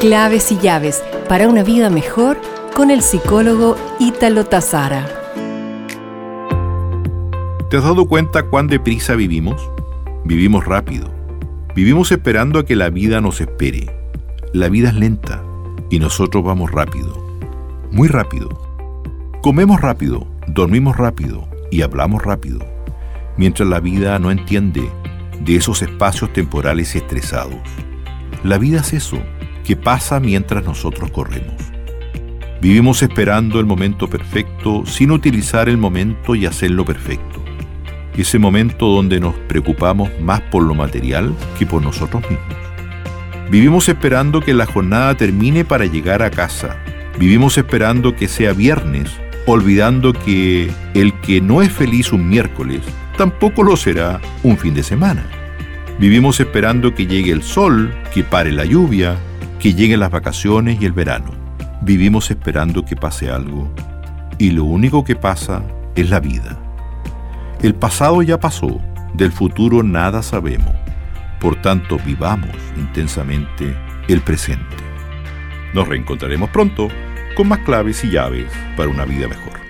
Claves y llaves para una vida mejor con el psicólogo Ítalo Tazara. ¿Te has dado cuenta cuán deprisa vivimos? Vivimos rápido. Vivimos esperando a que la vida nos espere. La vida es lenta y nosotros vamos rápido. Muy rápido. Comemos rápido, dormimos rápido y hablamos rápido. Mientras la vida no entiende de esos espacios temporales estresados. La vida es eso que pasa mientras nosotros corremos. Vivimos esperando el momento perfecto sin utilizar el momento y hacerlo perfecto. Ese momento donde nos preocupamos más por lo material que por nosotros mismos. Vivimos esperando que la jornada termine para llegar a casa. Vivimos esperando que sea viernes, olvidando que el que no es feliz un miércoles, tampoco lo será un fin de semana. Vivimos esperando que llegue el sol, que pare la lluvia, que lleguen las vacaciones y el verano. Vivimos esperando que pase algo y lo único que pasa es la vida. El pasado ya pasó, del futuro nada sabemos. Por tanto, vivamos intensamente el presente. Nos reencontraremos pronto con más claves y llaves para una vida mejor.